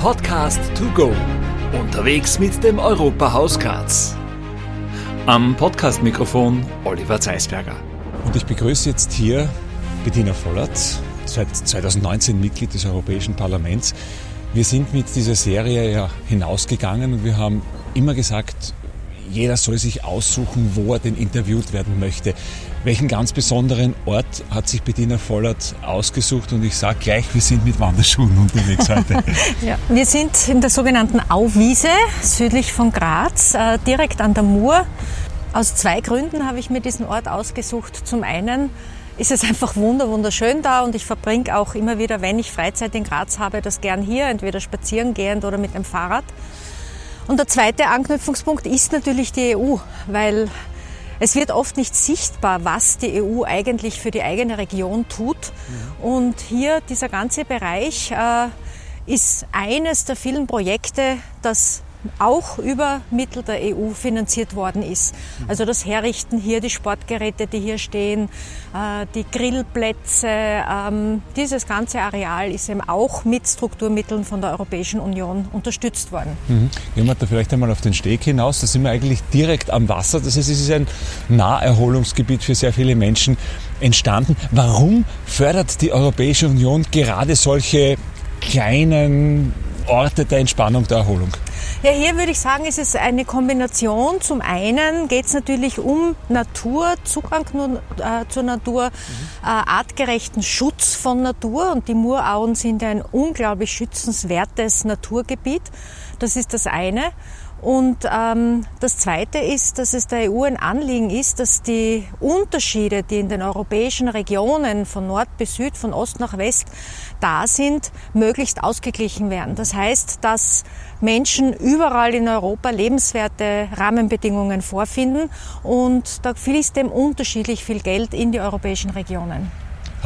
Podcast to go. Unterwegs mit dem Europahaus Graz. Am Podcast-Mikrofon Oliver Zeisberger. Und ich begrüße jetzt hier Bettina Vollert, seit 2019 Mitglied des Europäischen Parlaments. Wir sind mit dieser Serie ja hinausgegangen und wir haben immer gesagt, jeder soll sich aussuchen, wo er denn interviewt werden möchte. Welchen ganz besonderen Ort hat sich Bettina Vollert ausgesucht? Und ich sage gleich, wir sind mit Wanderschuhen unterwegs heute. ja, wir sind in der sogenannten Auwiese, südlich von Graz, äh, direkt an der Mur. Aus zwei Gründen habe ich mir diesen Ort ausgesucht. Zum einen ist es einfach wunderschön da und ich verbringe auch immer wieder, wenn ich Freizeit in Graz habe, das gern hier, entweder spazieren gehend oder mit dem Fahrrad. Und der zweite Anknüpfungspunkt ist natürlich die EU, weil es wird oft nicht sichtbar, was die EU eigentlich für die eigene Region tut. Mhm. Und hier dieser ganze Bereich äh, ist eines der vielen Projekte, das auch über Mittel der EU finanziert worden ist. Also das Herrichten hier, die Sportgeräte, die hier stehen, äh, die Grillplätze, ähm, dieses ganze Areal ist eben auch mit Strukturmitteln von der Europäischen Union unterstützt worden. Mhm. Gehen wir da vielleicht einmal auf den Steg hinaus. Da sind wir eigentlich direkt am Wasser. Das heißt, es ist ein Naherholungsgebiet für sehr viele Menschen entstanden. Warum fördert die Europäische Union gerade solche kleinen Orte der Entspannung, der Erholung? Ja, hier würde ich sagen, ist es eine Kombination. Zum einen geht es natürlich um Natur, Zugang äh, zur Natur, mhm. äh, artgerechten Schutz von Natur. Und die Murauen sind ein unglaublich schützenswertes Naturgebiet. Das ist das eine. Und ähm, das Zweite ist, dass es der EU ein Anliegen ist, dass die Unterschiede, die in den europäischen Regionen von Nord bis Süd, von Ost nach West da sind, möglichst ausgeglichen werden. Das heißt, dass Menschen überall in Europa lebenswerte Rahmenbedingungen vorfinden und da fließt dem unterschiedlich viel Geld in die europäischen Regionen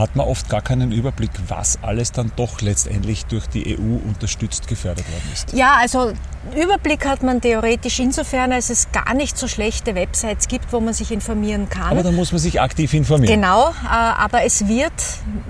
hat man oft gar keinen Überblick, was alles dann doch letztendlich durch die EU unterstützt gefördert worden ist. Ja, also Überblick hat man theoretisch insofern, als es gar nicht so schlechte Websites gibt, wo man sich informieren kann. Aber da muss man sich aktiv informieren. Genau, äh, aber es wird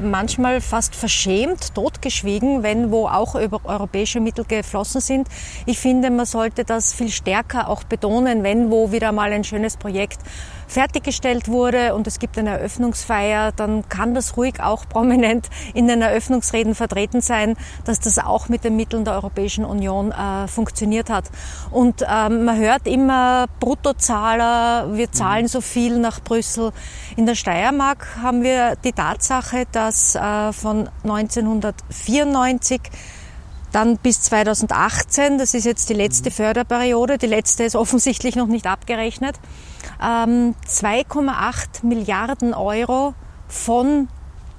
manchmal fast verschämt, totgeschwiegen, wenn wo auch europäische Mittel geflossen sind. Ich finde, man sollte das viel stärker auch betonen, wenn wo wieder mal ein schönes Projekt fertiggestellt wurde und es gibt eine Eröffnungsfeier, dann kann das ruhig auch prominent in den Eröffnungsreden vertreten sein, dass das auch mit den Mitteln der Europäischen Union äh, funktioniert hat. Und ähm, man hört immer Bruttozahler, wir zahlen so viel nach Brüssel. In der Steiermark haben wir die Tatsache, dass äh, von 1994 dann bis 2018, das ist jetzt die letzte Förderperiode, die letzte ist offensichtlich noch nicht abgerechnet, 2,8 ähm, Milliarden Euro von,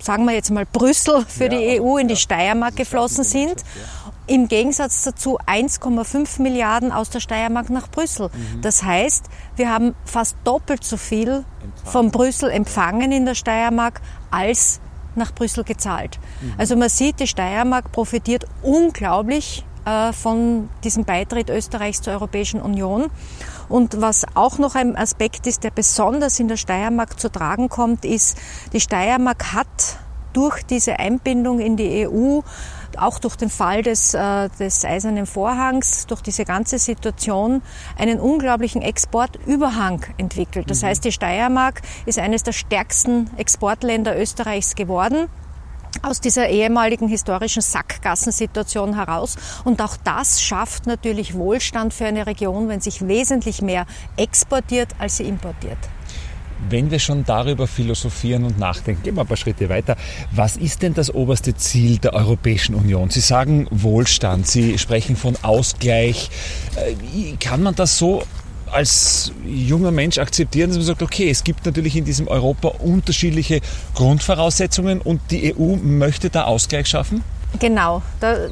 sagen wir jetzt mal, Brüssel für die EU in die Steiermark geflossen sind. Im Gegensatz dazu 1,5 Milliarden aus der Steiermark nach Brüssel. Mhm. Das heißt, wir haben fast doppelt so viel von Brüssel empfangen in der Steiermark als nach Brüssel gezahlt. Mhm. Also man sieht, die Steiermark profitiert unglaublich äh, von diesem Beitritt Österreichs zur Europäischen Union. Und was auch noch ein Aspekt ist, der besonders in der Steiermark zu tragen kommt, ist, die Steiermark hat durch diese Einbindung in die EU, auch durch den Fall des, äh, des Eisernen Vorhangs, durch diese ganze Situation einen unglaublichen Exportüberhang entwickelt. Das mhm. heißt, die Steiermark ist eines der stärksten Exportländer Österreichs geworden aus dieser ehemaligen historischen Sackgassensituation heraus. Und auch das schafft natürlich Wohlstand für eine Region, wenn sich wesentlich mehr exportiert, als sie importiert. Wenn wir schon darüber philosophieren und nachdenken, gehen wir ein paar Schritte weiter. Was ist denn das oberste Ziel der Europäischen Union? Sie sagen Wohlstand, Sie sprechen von Ausgleich. Äh, kann man das so als junger Mensch akzeptieren, dass man sagt, okay, es gibt natürlich in diesem Europa unterschiedliche Grundvoraussetzungen und die EU möchte da Ausgleich schaffen? Genau, da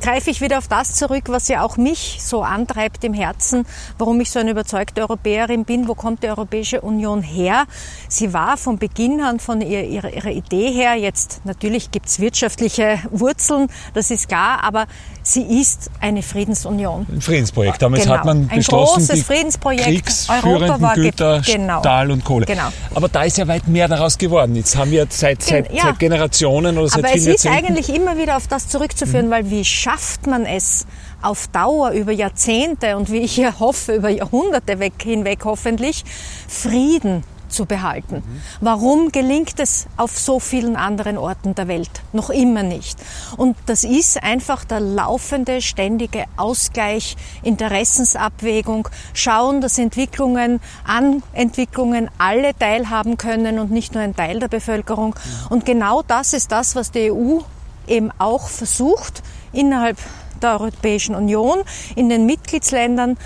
greife ich wieder auf das zurück, was ja auch mich so antreibt im Herzen, warum ich so eine überzeugte Europäerin bin. Wo kommt die Europäische Union her? Sie war von Beginn an von ihrer, ihrer, Idee her, jetzt natürlich gibt es wirtschaftliche Wurzeln, das ist klar, aber sie ist eine Friedensunion. Ein Friedensprojekt. Damals genau. hat man beschlossen, ein großes Friedensprojekt. kriegsführenden war Güter, genau. Stahl und Kohle. Genau. Aber da ist ja weit mehr daraus geworden. Jetzt haben wir seit, seit, ja. seit Generationen oder seit aber vielen es ist eigentlich immer wieder wieder auf das zurückzuführen, mhm. weil wie schafft man es auf Dauer über Jahrzehnte und wie ich hier hoffe, über Jahrhunderte weg, hinweg hoffentlich, Frieden zu behalten. Warum gelingt es auf so vielen anderen Orten der Welt noch immer nicht? Und das ist einfach der laufende, ständige Ausgleich, Interessensabwägung, schauen, dass Entwicklungen an Entwicklungen alle teilhaben können und nicht nur ein Teil der Bevölkerung. Und genau das ist das, was die EU eben auch versucht, innerhalb der Europäischen Union, in den Mitgliedsländern,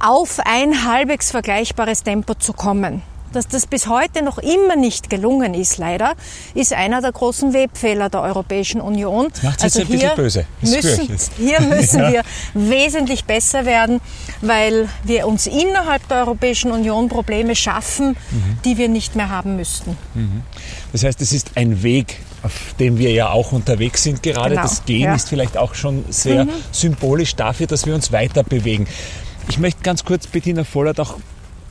auf ein halbwegs vergleichbares Tempo zu kommen dass das bis heute noch immer nicht gelungen ist, leider, ist einer der großen Webfehler der Europäischen Union. Das macht also ein hier böse. müssen, hier müssen ja. wir wesentlich besser werden, weil wir uns innerhalb der Europäischen Union Probleme schaffen, mhm. die wir nicht mehr haben müssten. Mhm. Das heißt, es ist ein Weg, auf dem wir ja auch unterwegs sind gerade. Genau. Das Gehen ja. ist vielleicht auch schon sehr mhm. symbolisch dafür, dass wir uns weiter bewegen. Ich möchte ganz kurz Bettina Vollert auch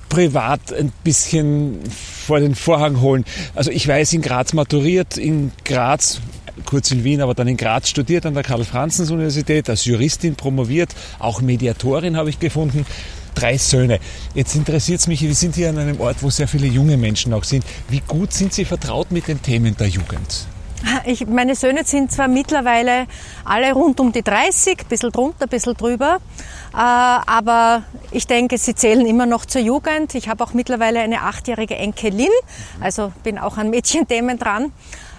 privat ein bisschen vor den Vorhang holen. Also ich weiß, in Graz maturiert, in Graz kurz in Wien, aber dann in Graz studiert an der Karl-Franzens-Universität, als Juristin promoviert, auch Mediatorin habe ich gefunden. Drei Söhne. Jetzt interessiert es mich, wir sind hier an einem Ort, wo sehr viele junge Menschen auch sind. Wie gut sind Sie vertraut mit den Themen der Jugend? Ich, meine Söhne sind zwar mittlerweile alle rund um die 30, ein bisschen drunter, ein bisschen drüber, äh, aber ich denke, sie zählen immer noch zur Jugend. Ich habe auch mittlerweile eine achtjährige Enkelin, also bin auch an Mädchenthemen dran.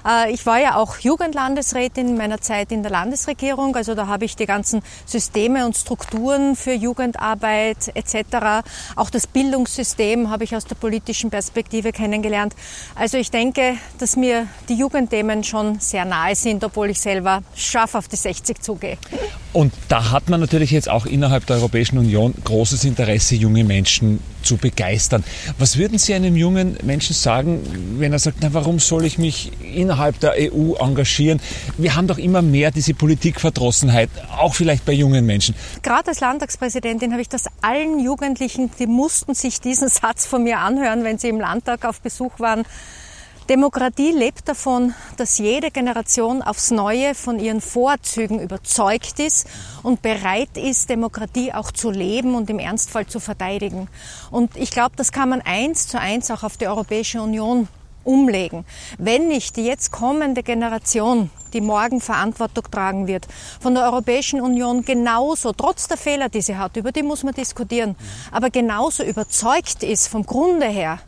Äh, ich war ja auch Jugendlandesrätin in meiner Zeit in der Landesregierung. Also da habe ich die ganzen Systeme und Strukturen für Jugendarbeit etc. Auch das Bildungssystem habe ich aus der politischen Perspektive kennengelernt. Also ich denke, dass mir die Jugendthemen schon sehr nahe sind, obwohl ich selber scharf auf die 60 zugehe. Und da hat man natürlich jetzt auch innerhalb der Europäischen Union großes Interesse, junge Menschen zu begeistern. Was würden Sie einem jungen Menschen sagen, wenn er sagt, na, warum soll ich mich innerhalb der EU engagieren? Wir haben doch immer mehr diese Politikverdrossenheit, auch vielleicht bei jungen Menschen. Gerade als Landtagspräsidentin habe ich das allen Jugendlichen, die mussten sich diesen Satz von mir anhören, wenn sie im Landtag auf Besuch waren, Demokratie lebt davon, dass jede Generation aufs Neue von ihren Vorzügen überzeugt ist und bereit ist, Demokratie auch zu leben und im Ernstfall zu verteidigen. Und ich glaube, das kann man eins zu eins auch auf die Europäische Union umlegen. Wenn nicht die jetzt kommende Generation, die morgen Verantwortung tragen wird, von der Europäischen Union genauso, trotz der Fehler, die sie hat, über die muss man diskutieren, aber genauso überzeugt ist vom Grunde her,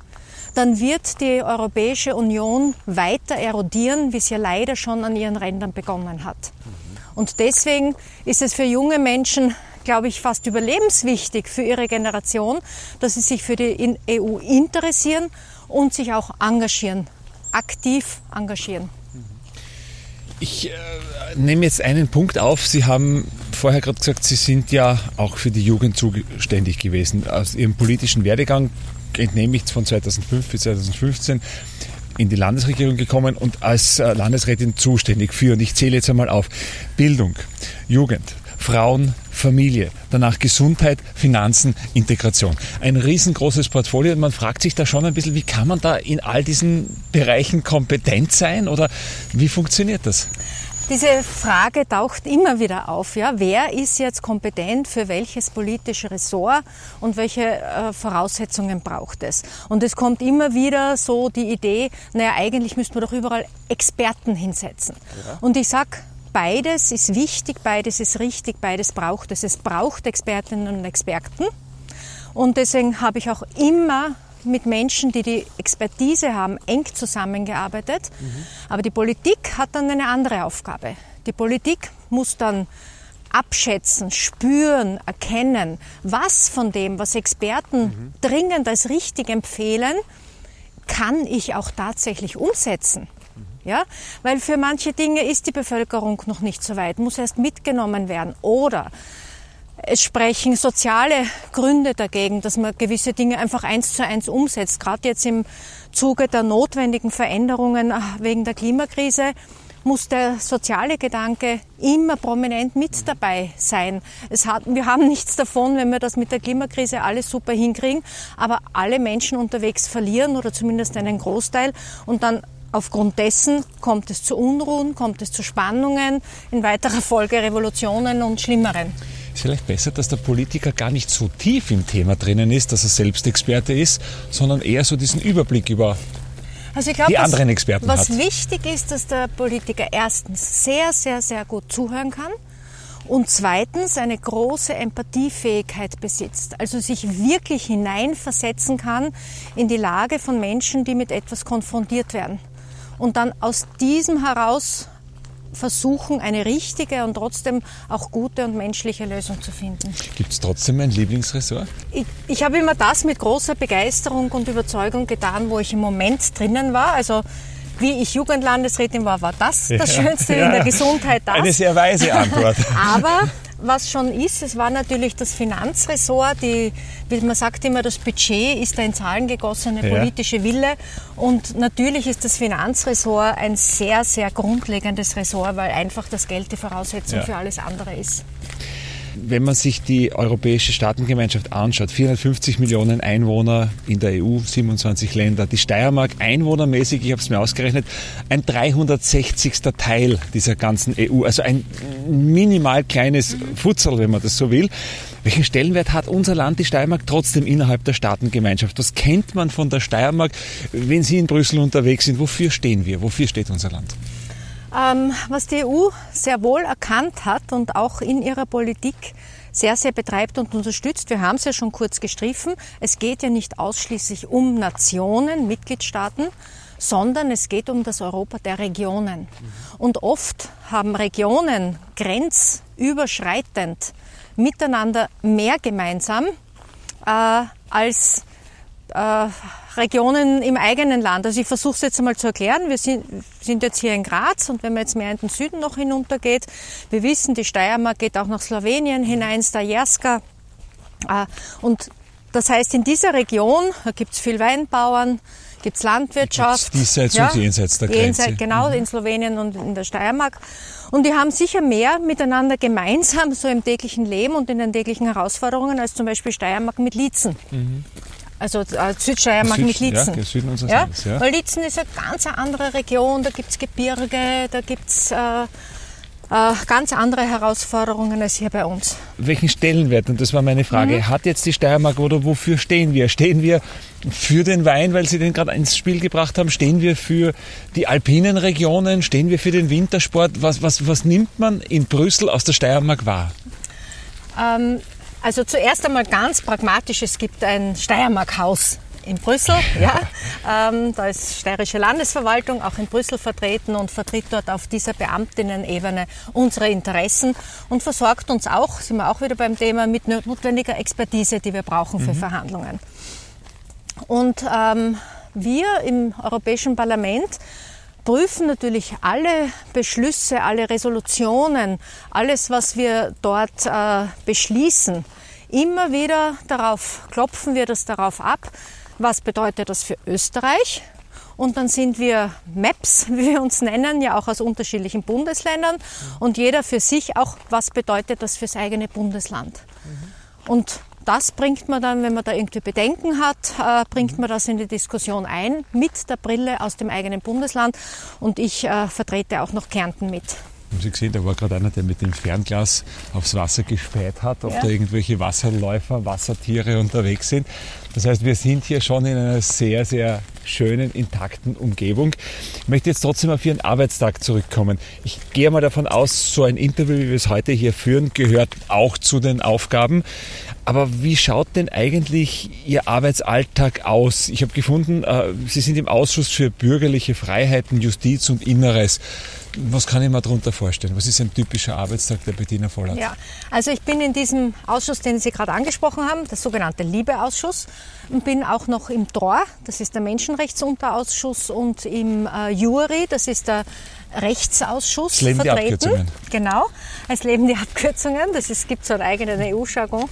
dann wird die Europäische Union weiter erodieren, wie es ja leider schon an ihren Rändern begonnen hat. Und deswegen ist es für junge Menschen, glaube ich, fast überlebenswichtig für ihre Generation, dass sie sich für die EU interessieren und sich auch engagieren, aktiv engagieren. Ich äh, nehme jetzt einen Punkt auf. Sie haben vorher gerade gesagt, Sie sind ja auch für die Jugend zuständig gewesen. Aus Ihrem politischen Werdegang entnehme ich von 2005 bis 2015 in die Landesregierung gekommen und als äh, Landesrätin zuständig für, und ich zähle jetzt einmal auf, Bildung, Jugend, Frauen, Familie, danach Gesundheit, Finanzen, Integration. Ein riesengroßes Portfolio und man fragt sich da schon ein bisschen, wie kann man da in all diesen Bereichen kompetent sein oder wie funktioniert das? Diese Frage taucht immer wieder auf. Ja? Wer ist jetzt kompetent für welches politische Ressort und welche äh, Voraussetzungen braucht es? Und es kommt immer wieder so die Idee, naja, eigentlich müssten wir doch überall Experten hinsetzen. Ja. Und ich sag, beides ist wichtig, beides ist richtig, beides braucht es. Es braucht Expertinnen und Experten. Und deswegen habe ich auch immer mit Menschen, die die Expertise haben, eng zusammengearbeitet. Mhm. Aber die Politik hat dann eine andere Aufgabe. Die Politik muss dann abschätzen, spüren, erkennen, was von dem, was Experten mhm. dringend als richtig empfehlen, kann ich auch tatsächlich umsetzen. Mhm. Ja, weil für manche Dinge ist die Bevölkerung noch nicht so weit, muss erst mitgenommen werden. Oder es sprechen soziale Gründe dagegen, dass man gewisse Dinge einfach eins zu eins umsetzt. Gerade jetzt im Zuge der notwendigen Veränderungen äh, wegen der Klimakrise muss der soziale Gedanke immer prominent mit dabei sein. Hat, wir haben nichts davon, wenn wir das mit der Klimakrise alles super hinkriegen, aber alle Menschen unterwegs verlieren oder zumindest einen Großteil und dann aufgrund dessen kommt es zu Unruhen, kommt es zu Spannungen, in weiterer Folge Revolutionen und Schlimmeren. Ist vielleicht besser, dass der Politiker gar nicht so tief im Thema drinnen ist, dass er selbst Experte ist, sondern eher so diesen Überblick über also ich glaub, die anderen Experten was hat. wichtig ist, dass der Politiker erstens sehr, sehr, sehr gut zuhören kann und zweitens eine große Empathiefähigkeit besitzt, also sich wirklich hineinversetzen kann in die Lage von Menschen, die mit etwas konfrontiert werden und dann aus diesem heraus versuchen, eine richtige und trotzdem auch gute und menschliche Lösung zu finden. Gibt es trotzdem ein Lieblingsressort? Ich, ich habe immer das mit großer Begeisterung und Überzeugung getan, wo ich im Moment drinnen war. Also wie ich Jugendlandesrätin war, war das das Schönste ja. in der Gesundheit. Das. Eine sehr weise Antwort. Aber was schon ist, es war natürlich das Finanzressort, die, wie man sagt immer, das Budget ist der in Zahlen gegossene ja. politische Wille. Und natürlich ist das Finanzressort ein sehr, sehr grundlegendes Ressort, weil einfach das Geld die Voraussetzung ja. für alles andere ist. Wenn man sich die europäische Staatengemeinschaft anschaut, 450 Millionen Einwohner in der EU, 27 Länder, die Steiermark einwohnermäßig, ich habe es mir ausgerechnet, ein 360. Teil dieser ganzen EU, also ein minimal kleines Futzel, wenn man das so will. Welchen Stellenwert hat unser Land, die Steiermark, trotzdem innerhalb der Staatengemeinschaft? Was kennt man von der Steiermark, wenn Sie in Brüssel unterwegs sind? Wofür stehen wir? Wofür steht unser Land? Ähm, was die EU sehr wohl erkannt hat und auch in ihrer Politik sehr, sehr betreibt und unterstützt. Wir haben es ja schon kurz gestriffen. Es geht ja nicht ausschließlich um Nationen, Mitgliedstaaten, sondern es geht um das Europa der Regionen. Und oft haben Regionen grenzüberschreitend miteinander mehr gemeinsam äh, als äh, Regionen im eigenen Land. Also ich versuche es jetzt einmal zu erklären. Wir sind, sind jetzt hier in Graz und wenn man jetzt mehr in den Süden noch hinuntergeht, wir wissen, die Steiermark geht auch nach Slowenien hinein, Stajerska. Äh, und das heißt, in dieser Region gibt es viel Weinbauern, gibt es Landwirtschaft. Diesseits ja, und jenseits der Grenze. Jenseits, genau, mhm. in Slowenien und in der Steiermark. Und die haben sicher mehr miteinander gemeinsam, so im täglichen Leben und in den täglichen Herausforderungen, als zum Beispiel Steiermark mit Liezen. Mhm. Also äh, Südsteiermark Süd, mit Liezen. Ja, Süden unseres ja? Landes, ja. Weil Liezen ist eine ganz andere Region, da gibt es Gebirge, da gibt es äh, äh, ganz andere Herausforderungen als hier bei uns. Welchen Stellenwert, und das war meine Frage, mhm. hat jetzt die Steiermark oder wofür stehen wir? Stehen wir für den Wein, weil Sie den gerade ins Spiel gebracht haben? Stehen wir für die alpinen Regionen? Stehen wir für den Wintersport? Was, was, was nimmt man in Brüssel aus der Steiermark wahr? Ähm, also zuerst einmal ganz pragmatisch, es gibt ein Steiermark-Haus in Brüssel. Ja. Ähm, da ist steirische Landesverwaltung auch in Brüssel vertreten und vertritt dort auf dieser Beamtinnen-Ebene unsere Interessen und versorgt uns auch, sind wir auch wieder beim Thema, mit notwendiger Expertise, die wir brauchen für mhm. Verhandlungen. Und ähm, wir im Europäischen Parlament prüfen natürlich alle Beschlüsse, alle Resolutionen, alles, was wir dort äh, beschließen. Immer wieder darauf klopfen wir das darauf ab, was bedeutet das für Österreich. Und dann sind wir MAPs, wie wir uns nennen, ja auch aus unterschiedlichen Bundesländern. Und jeder für sich auch, was bedeutet das fürs eigene Bundesland. Und das bringt man dann, wenn man da irgendwie Bedenken hat, äh, bringt man das in die Diskussion ein mit der Brille aus dem eigenen Bundesland. Und ich äh, vertrete auch noch Kärnten mit. Haben Sie gesehen, da war gerade einer, der mit dem Fernglas aufs Wasser gespäht hat, ob ja. da irgendwelche Wasserläufer, Wassertiere unterwegs sind. Das heißt, wir sind hier schon in einer sehr, sehr schönen, intakten Umgebung. Ich möchte jetzt trotzdem auf Ihren Arbeitstag zurückkommen. Ich gehe mal davon aus, so ein Interview, wie wir es heute hier führen, gehört auch zu den Aufgaben. Aber wie schaut denn eigentlich Ihr Arbeitsalltag aus? Ich habe gefunden, äh, Sie sind im Ausschuss für bürgerliche Freiheiten, Justiz und Inneres. Was kann ich mir darunter vorstellen? Was ist ein typischer Arbeitstag der Bettina Vollert? Ja, also ich bin in diesem Ausschuss, den Sie gerade angesprochen haben, der sogenannte Liebeausschuss, und bin auch noch im DOR, das ist der Menschenrechtsunterausschuss, und im äh, Jury, das ist der Rechtsausschuss es leben vertreten. Die Abkürzungen. Genau, es leben die Abkürzungen, das ist, gibt so einen eigenen EU-Jargon.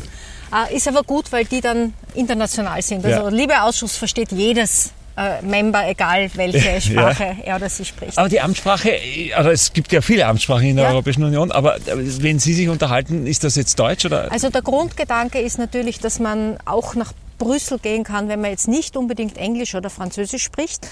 Äh, ist aber gut, weil die dann international sind. Also ja. Liebeausschuss versteht jedes äh, Member, egal welche Sprache ja. er oder sie spricht. Aber die Amtssprache, also es gibt ja viele Amtssprachen in der ja. Europäischen Union, aber wenn Sie sich unterhalten, ist das jetzt Deutsch oder? Also der Grundgedanke ist natürlich, dass man auch nach Brüssel gehen kann, wenn man jetzt nicht unbedingt Englisch oder Französisch spricht.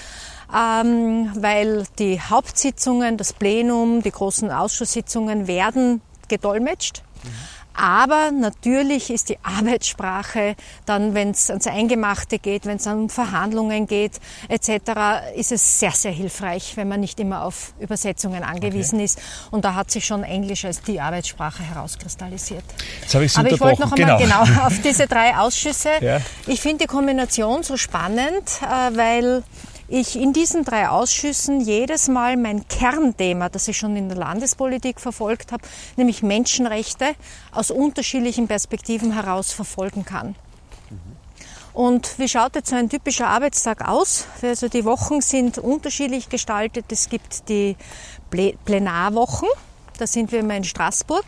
ähm, weil die Hauptsitzungen, das Plenum, die großen Ausschusssitzungen werden gedolmetscht. Mhm. Aber natürlich ist die Arbeitssprache dann, wenn es ans Eingemachte geht, wenn es um Verhandlungen geht etc., ist es sehr, sehr hilfreich, wenn man nicht immer auf Übersetzungen angewiesen okay. ist. Und da hat sich schon Englisch als die Arbeitssprache herauskristallisiert. Jetzt habe ich Aber ich wollte noch einmal genau. genau auf diese drei Ausschüsse. Ja. Ich finde die Kombination so spannend, äh, weil ich in diesen drei Ausschüssen jedes Mal mein Kernthema, das ich schon in der Landespolitik verfolgt habe, nämlich Menschenrechte aus unterschiedlichen Perspektiven heraus verfolgen kann. Und wie schaut jetzt so ein typischer Arbeitstag aus? Also die Wochen sind unterschiedlich gestaltet. Es gibt die Plenarwochen, da sind wir immer in Straßburg.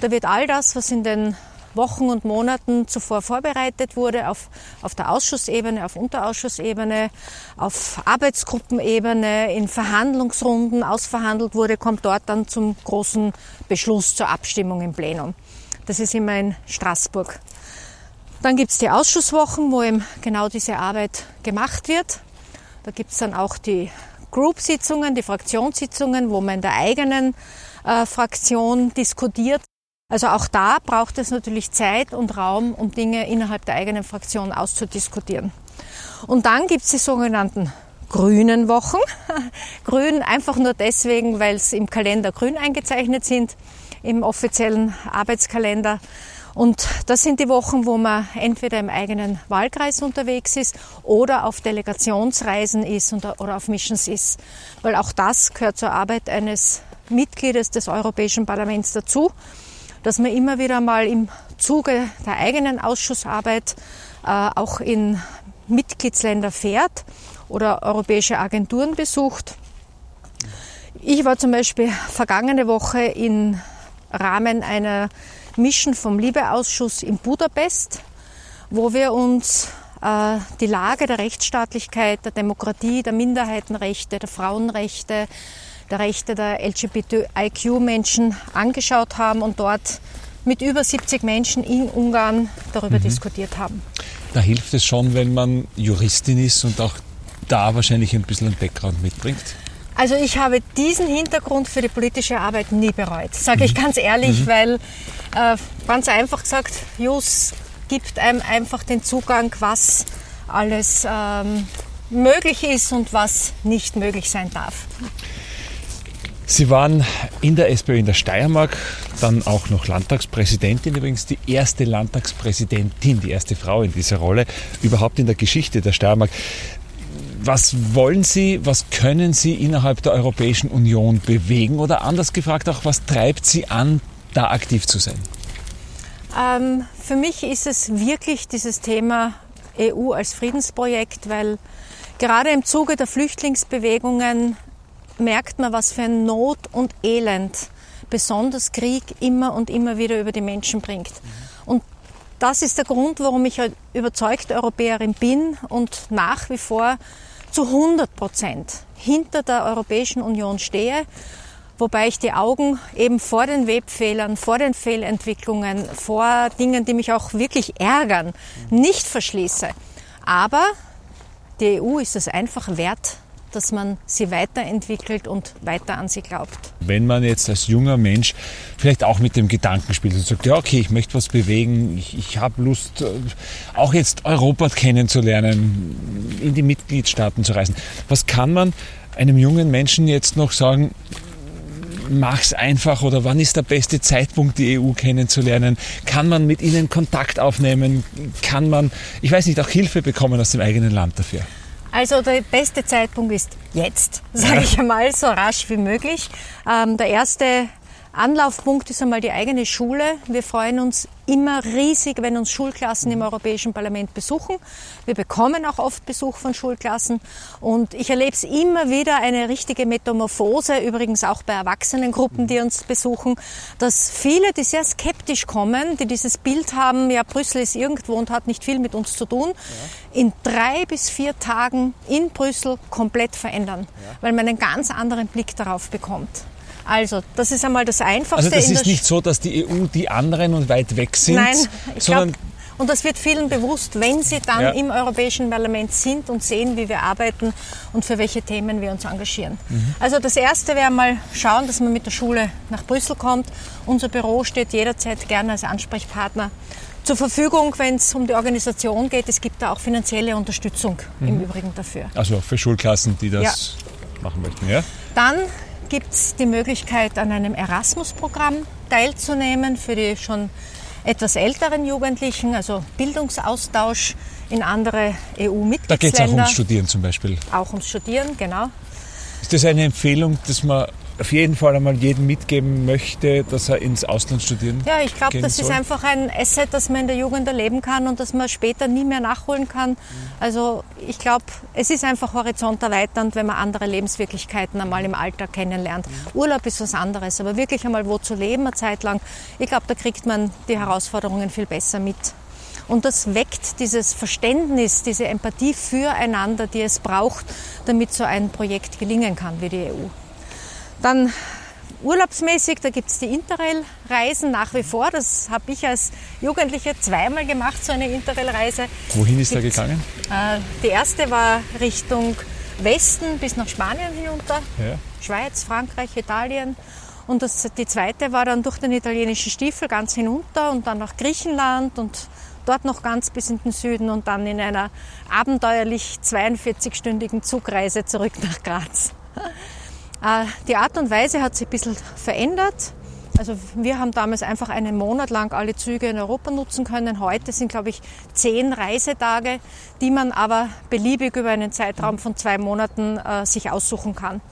Da wird all das, was in den Wochen und Monaten zuvor vorbereitet wurde, auf, auf der Ausschussebene, auf Unterausschussebene, auf Arbeitsgruppenebene, in Verhandlungsrunden ausverhandelt wurde, kommt dort dann zum großen Beschluss zur Abstimmung im Plenum. Das ist immer in Straßburg. Dann gibt es die Ausschusswochen, wo eben genau diese Arbeit gemacht wird. Da gibt es dann auch die Group-Sitzungen, die Fraktionssitzungen, wo man in der eigenen äh, Fraktion diskutiert. Also auch da braucht es natürlich Zeit und Raum, um Dinge innerhalb der eigenen Fraktion auszudiskutieren. Und dann gibt es die sogenannten grünen Wochen. grün einfach nur deswegen, weil es im Kalender grün eingezeichnet sind, im offiziellen Arbeitskalender. Und das sind die Wochen, wo man entweder im eigenen Wahlkreis unterwegs ist oder auf Delegationsreisen ist oder auf Missions ist. Weil auch das gehört zur Arbeit eines Mitgliedes des Europäischen Parlaments dazu dass man immer wieder mal im Zuge der eigenen Ausschussarbeit äh, auch in Mitgliedsländer fährt oder europäische Agenturen besucht. Ich war zum Beispiel vergangene Woche im Rahmen einer Mission vom Liebeausschuss in Budapest, wo wir uns äh, die Lage der Rechtsstaatlichkeit, der Demokratie, der Minderheitenrechte, der Frauenrechte, der Rechte der LGBTIQ-Menschen angeschaut haben und dort mit über 70 Menschen in Ungarn darüber mhm. diskutiert haben. Da hilft es schon, wenn man Juristin ist und auch da wahrscheinlich ein bisschen einen Background mitbringt. Also ich habe diesen Hintergrund für die politische Arbeit nie bereut, sage ich mhm. ganz ehrlich, mhm. weil äh, ganz einfach gesagt, Jus gibt einem einfach den Zugang, was alles ähm, möglich ist und was nicht möglich sein darf. Sie waren in der SPÖ in der Steiermark, dann auch noch Landtagspräsidentin, übrigens die erste Landtagspräsidentin, die erste Frau in dieser Rolle überhaupt in der Geschichte der Steiermark. Was wollen Sie, was können Sie innerhalb der Europäischen Union bewegen oder anders gefragt auch, was treibt Sie an, da aktiv zu sein? Ähm, für mich ist es wirklich dieses Thema EU als Friedensprojekt, weil gerade im Zuge der Flüchtlingsbewegungen merkt man, was für ein Not und Elend besonders Krieg immer und immer wieder über die Menschen bringt. Und das ist der Grund, warum ich überzeugte Europäerin bin und nach wie vor zu 100 Prozent hinter der Europäischen Union stehe, wobei ich die Augen eben vor den Webfehlern, vor den Fehlentwicklungen, vor Dingen, die mich auch wirklich ärgern, nicht verschließe. Aber die EU ist es einfach wert, dass man sie weiterentwickelt und weiter an sie glaubt. Wenn man jetzt als junger Mensch vielleicht auch mit dem Gedanken spielt und sagt, ja okay, ich möchte was bewegen, ich, ich habe Lust, äh, auch jetzt Europa kennenzulernen, in die Mitgliedstaaten zu reisen. Was kann man einem jungen Menschen jetzt noch sagen, mach's einfach oder wann ist der beste Zeitpunkt, die EU kennenzulernen? Kann man mit ihnen Kontakt aufnehmen? Kann man, ich weiß nicht, auch Hilfe bekommen aus dem eigenen Land dafür? Also der beste Zeitpunkt ist jetzt, sage ich einmal, so rasch wie möglich. Ähm, der erste Anlaufpunkt ist einmal die eigene Schule. Wir freuen uns immer riesig, wenn uns Schulklassen im Europäischen Parlament besuchen. Wir bekommen auch oft Besuch von Schulklassen und ich erlebe es immer wieder eine richtige Metamorphose, übrigens auch bei Erwachsenengruppen, die uns besuchen, dass viele, die sehr skeptisch kommen, die dieses Bild haben, ja, Brüssel ist irgendwo und hat nicht viel mit uns zu tun, ja. in drei bis vier Tagen in Brüssel komplett verändern, ja. weil man einen ganz anderen Blick darauf bekommt. Also, das ist einmal das Einfachste. Also, das ist nicht so, dass die EU die anderen und weit weg sind, Nein, sondern glaub, Und das wird vielen bewusst, wenn sie dann Ja. im Europäischen Parlament sind und sehen, wie wir arbeiten und für welche Themen wir uns engagieren. Also das Erste wäre mal schauen, dass man mit der Schule nach Brüssel kommt. Unser Büro steht jederzeit gerne als Ansprechpartner zur Verfügung, wenn es um die Organisation geht. Es gibt da auch finanzielle Unterstützung im Übrigen dafür. Also für Schulklassen, die das machen möchten, ja? Dann gibt es die Möglichkeit, an einem Erasmus-Programm teilzunehmen für die schon etwas älteren Jugendlichen, also Bildungsaustausch in andere Da geht es auch EU-Mitgliedsländer. ums Studieren zum Beispiel. auch ums Studieren, genau. Ist das eine Empfehlung, dass man auf jeden Fall einmal jedem mitgeben möchte, dass er ins Ausland studieren Ja, ich glaube, das ist soll? einfach ein Asset, das man in der Jugend erleben kann und das man später nie mehr nachholen kann. Also ich glaube, es ist einfach horizonterweiternd, wenn man andere Lebenswirklichkeiten einmal im Alter kennenlernt. Urlaub ist was anderes, aber wirklich einmal wo zu leben eine Zeit lang, ich glaube, da kriegt man die Herausforderungen viel besser mit. Und das weckt dieses Verständnis, diese Empathie füreinander, die es braucht, damit so ein Projekt gelingen kann wie die EU. Dann urlaubsmäßig, da gibt es die Interrail-Reisen nach wie vor. Das habe ich als Jugendliche zweimal gemacht, so eine Interrail-Reise. Wohin ist da Gibt's- gegangen? Äh, die erste war Richtung Westen bis nach Spanien hinunter, Ja. Schweiz, Frankreich, Italien. Und das, die zweite war dann durch den italienischen Stiefel ganz hinunter und dann nach Griechenland und dort noch ganz bis in den Süden und dann in einer abenteuerlich 42-stündigen Zugreise zurück nach Graz. Äh, Die Art und Weise hat sich ein bisschen verändert. Also wir haben damals einfach einen Monat lang alle Züge in Europa nutzen können. Heute sind, glaube ich, zehn Reisetage, die man aber beliebig über einen Zeitraum von zwei Monaten äh, sich aussuchen kann.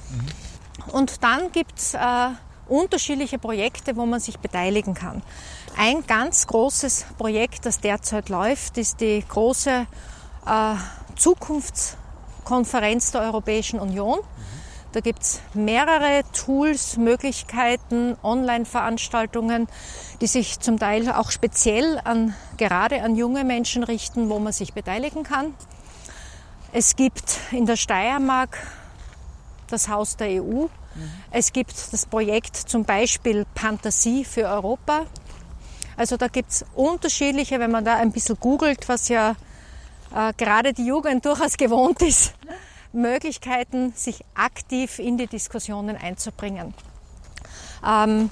Und dann gibt es äh, unterschiedliche Projekte, wo man sich beteiligen kann. Ein ganz großes Projekt, das derzeit läuft, ist die große äh, Zukunftskonferenz der Europäischen Union. Da gibt es mehrere Tools, Möglichkeiten, Online-Veranstaltungen, die sich zum Teil auch speziell an, gerade an junge Menschen richten, wo man sich beteiligen kann. Es gibt in der Steiermark das Haus der EU. Es gibt das Projekt zum Beispiel Fantasie für Europa. Also da gibt es unterschiedliche, wenn man da ein bisschen googelt, was ja äh, gerade die Jugend durchaus gewohnt ist, Möglichkeiten, sich aktiv in die Diskussionen einzubringen. Ähm,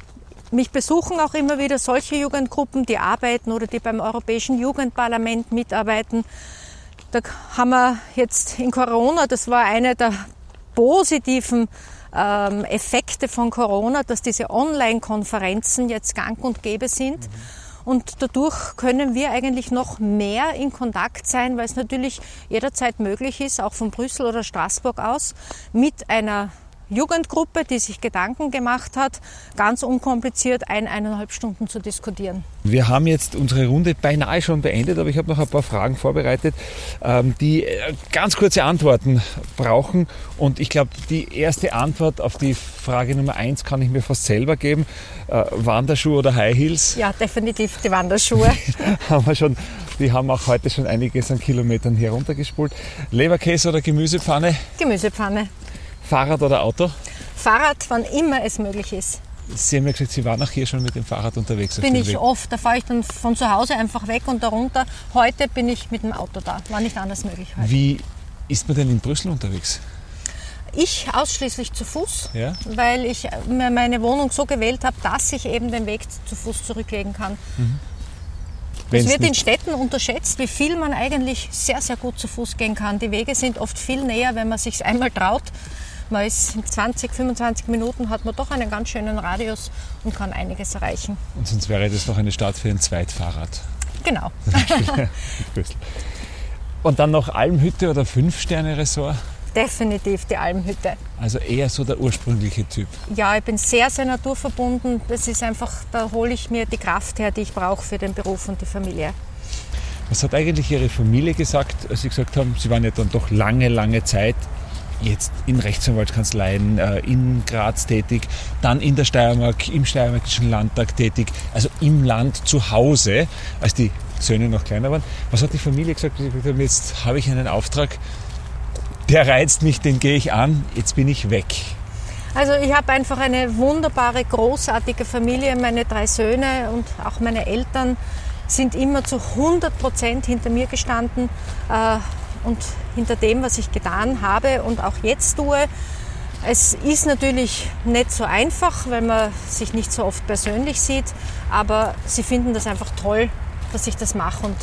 mich besuchen auch immer wieder solche Jugendgruppen, die arbeiten oder die beim Europäischen Jugendparlament mitarbeiten. Da haben wir jetzt in Corona, das war einer der positiven ähm, Effekte von Corona, dass diese Online-Konferenzen jetzt gang und gäbe sind. Und dadurch können wir eigentlich noch mehr in Kontakt sein, weil es natürlich jederzeit möglich ist, auch von Brüssel oder Straßburg aus, mit einer Jugendgruppe, die sich Gedanken gemacht hat, ganz unkompliziert ein, eineinhalb Stunden zu diskutieren. Wir haben jetzt unsere Runde beinahe schon beendet, aber ich habe noch ein paar Fragen vorbereitet, ähm, die äh, ganz kurze Antworten brauchen. Und ich glaube, die erste Antwort auf die Frage Nummer eins kann ich mir fast selber geben. Äh, Wanderschuhe oder High Heels? Ja, definitiv die Wanderschuhe. haben wir schon, die haben auch heute schon einiges an Kilometern heruntergespult. Leberkäse oder Gemüsepfanne? Gemüsepfanne. Fahrrad oder Auto? Fahrrad, wann immer es möglich ist. Sie haben ja gesagt, Sie waren auch hier schon mit dem Fahrrad unterwegs. Bin ich Weg. oft, da fahre ich dann von zu Hause einfach weg und darunter. Heute bin ich mit dem Auto da. War nicht anders möglich heute. Wie ist man denn in Brüssel unterwegs? Ich ausschließlich zu Fuß, Ja? weil ich mir meine Wohnung so gewählt habe, dass ich eben den Weg zu Fuß zurücklegen kann. Wenn's Es wird in Städten unterschätzt, wie viel man eigentlich sehr, sehr gut zu Fuß gehen kann. Die Wege sind oft viel näher, wenn man sich einmal traut. Man ist in 20, 25 Minuten hat man doch einen ganz schönen Radius und kann einiges erreichen. Und sonst wäre das noch eine Stadt für ein Zweitfahrrad. Genau. Und dann noch Almhütte oder Fünf-Sterne-Ressort? Definitiv die Almhütte. Also eher so der ursprüngliche Typ. Ja, ich bin sehr, sehr naturverbunden. Das ist einfach, da hole ich mir die Kraft her, die ich brauche für den Beruf und die Familie. Was hat eigentlich Ihre Familie gesagt, als Sie gesagt haben, Sie waren ja dann doch lange, lange Zeit jetzt in Rechtsanwaltskanzleien äh, in Graz tätig, dann in der Steiermark, im Steiermarkischen Landtag tätig, also im Land zu Hause, als die Söhne noch kleiner waren. Was hat die Familie gesagt, jetzt habe ich einen Auftrag, der reizt mich, den gehe ich an, jetzt bin ich weg. Also ich habe einfach eine wunderbare, großartige Familie, meine drei Söhne und auch meine Eltern. sind immer zu 100 Prozent hinter mir gestanden äh, und hinter dem, was ich getan habe und auch jetzt tue. Es ist natürlich nicht so einfach, weil man sich nicht so oft persönlich sieht, aber sie finden das einfach toll, dass ich das mache und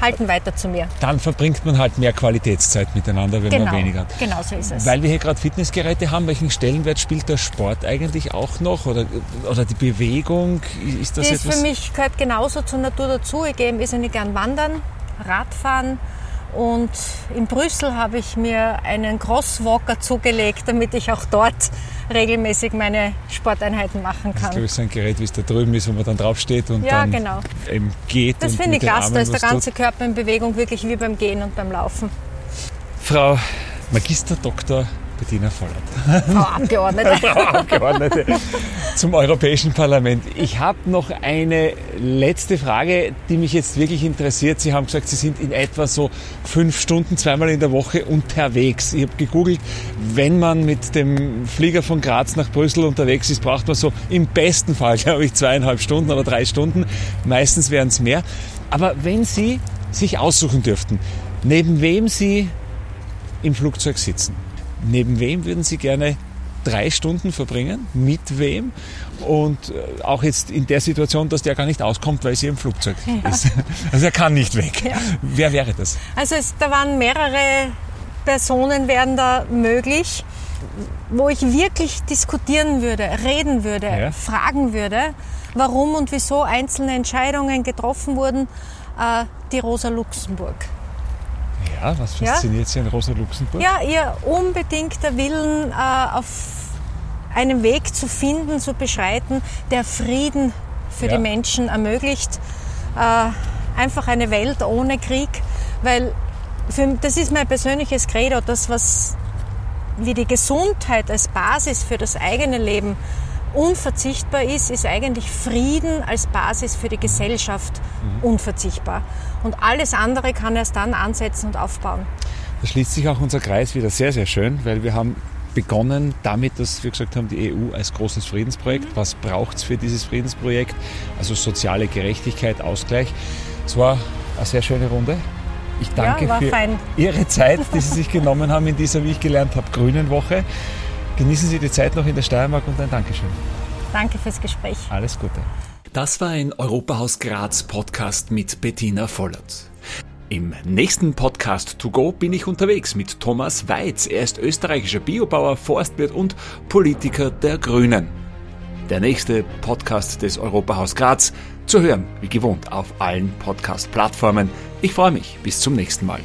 halten weiter zu mir. Dann verbringt man halt mehr Qualitätszeit miteinander, wenn genau, man weniger hat. Genau so ist es. Weil wir hier gerade Fitnessgeräte haben, welchen Stellenwert spielt der Sport eigentlich auch noch? Oder, oder die Bewegung? Ist das die etwas? für mich gehört genauso zur Natur dazu. Ich gehe ein bisschen gern wandern, Radfahren, und in Brüssel habe ich mir einen Crosswalker zugelegt, damit ich auch dort regelmäßig meine Sporteinheiten machen kann. Das ist, glaube ich, so ein Gerät, wie es da drüben ist, wo man dann draufsteht und ja, dann genau. eben geht. Das finde ich klasse, da ist der ganze tut. Körper in Bewegung, wirklich wie beim Gehen und beim Laufen. Frau Magister Dr. Bettina Vollert. Frau Abgeordnete. Frau Abgeordnete zum Europäischen Parlament. Ich habe noch eine letzte Frage, die mich jetzt wirklich interessiert. Sie haben gesagt, Sie sind in etwa so fünf Stunden zweimal in der Woche unterwegs. Ich habe gegoogelt, wenn man mit dem Flieger von Graz nach Brüssel unterwegs ist, braucht man so im besten Fall, glaube ich, zweieinhalb Stunden oder drei Stunden. Meistens wären es mehr. Aber wenn Sie sich aussuchen dürften, neben wem Sie im Flugzeug sitzen, neben wem würden Sie gerne drei Stunden verbringen? Mit wem? Und äh, auch jetzt in der Situation, dass der gar nicht auskommt, weil sie im Flugzeug Ja. ist. Also er kann nicht weg. Ja. Wer wäre das? Also es, da waren mehrere Personen wären da möglich, wo ich wirklich diskutieren würde, reden würde, Ja. fragen würde, warum und wieso einzelne Entscheidungen getroffen wurden. Äh, die Rosa Luxemburg. Ja, was Ja? fasziniert Sie an Rosa Luxemburg? Ja, ihr unbedingter Willen, äh, auf einen Weg zu finden, zu beschreiten, der Frieden für Ja. die Menschen ermöglicht. Äh, einfach eine Welt ohne Krieg, weil für, das ist mein persönliches Credo, das was wie die Gesundheit als Basis für das eigene Leben unverzichtbar ist, ist eigentlich Frieden als Basis für die Gesellschaft unverzichtbar. Und alles andere kann erst dann ansetzen und aufbauen. Da schließt sich auch unser Kreis wieder sehr, sehr schön, weil wir haben begonnen damit, dass wir gesagt haben, die EU als großes Friedensprojekt. Was braucht es für dieses Friedensprojekt? Also soziale Gerechtigkeit, Ausgleich. Es war eine sehr schöne Runde. Ich danke war für fein. Ihre Zeit, die Sie sich genommen haben in dieser, wie ich gelernt habe, grünen Woche. Genießen Sie die Zeit noch in der Steiermark und ein Dankeschön. Danke fürs Gespräch. Alles Gute. Das war ein Europahaus Graz Podcast mit Bettina Vollert. Im nächsten Podcast To Go bin ich unterwegs mit Thomas Weiz. Er ist österreichischer Biobauer, Forstwirt und Politiker der Grünen. Der nächste Podcast des Europahaus Graz zu hören, wie gewohnt, auf allen Podcast-Plattformen. Ich freue mich. Bis zum nächsten Mal.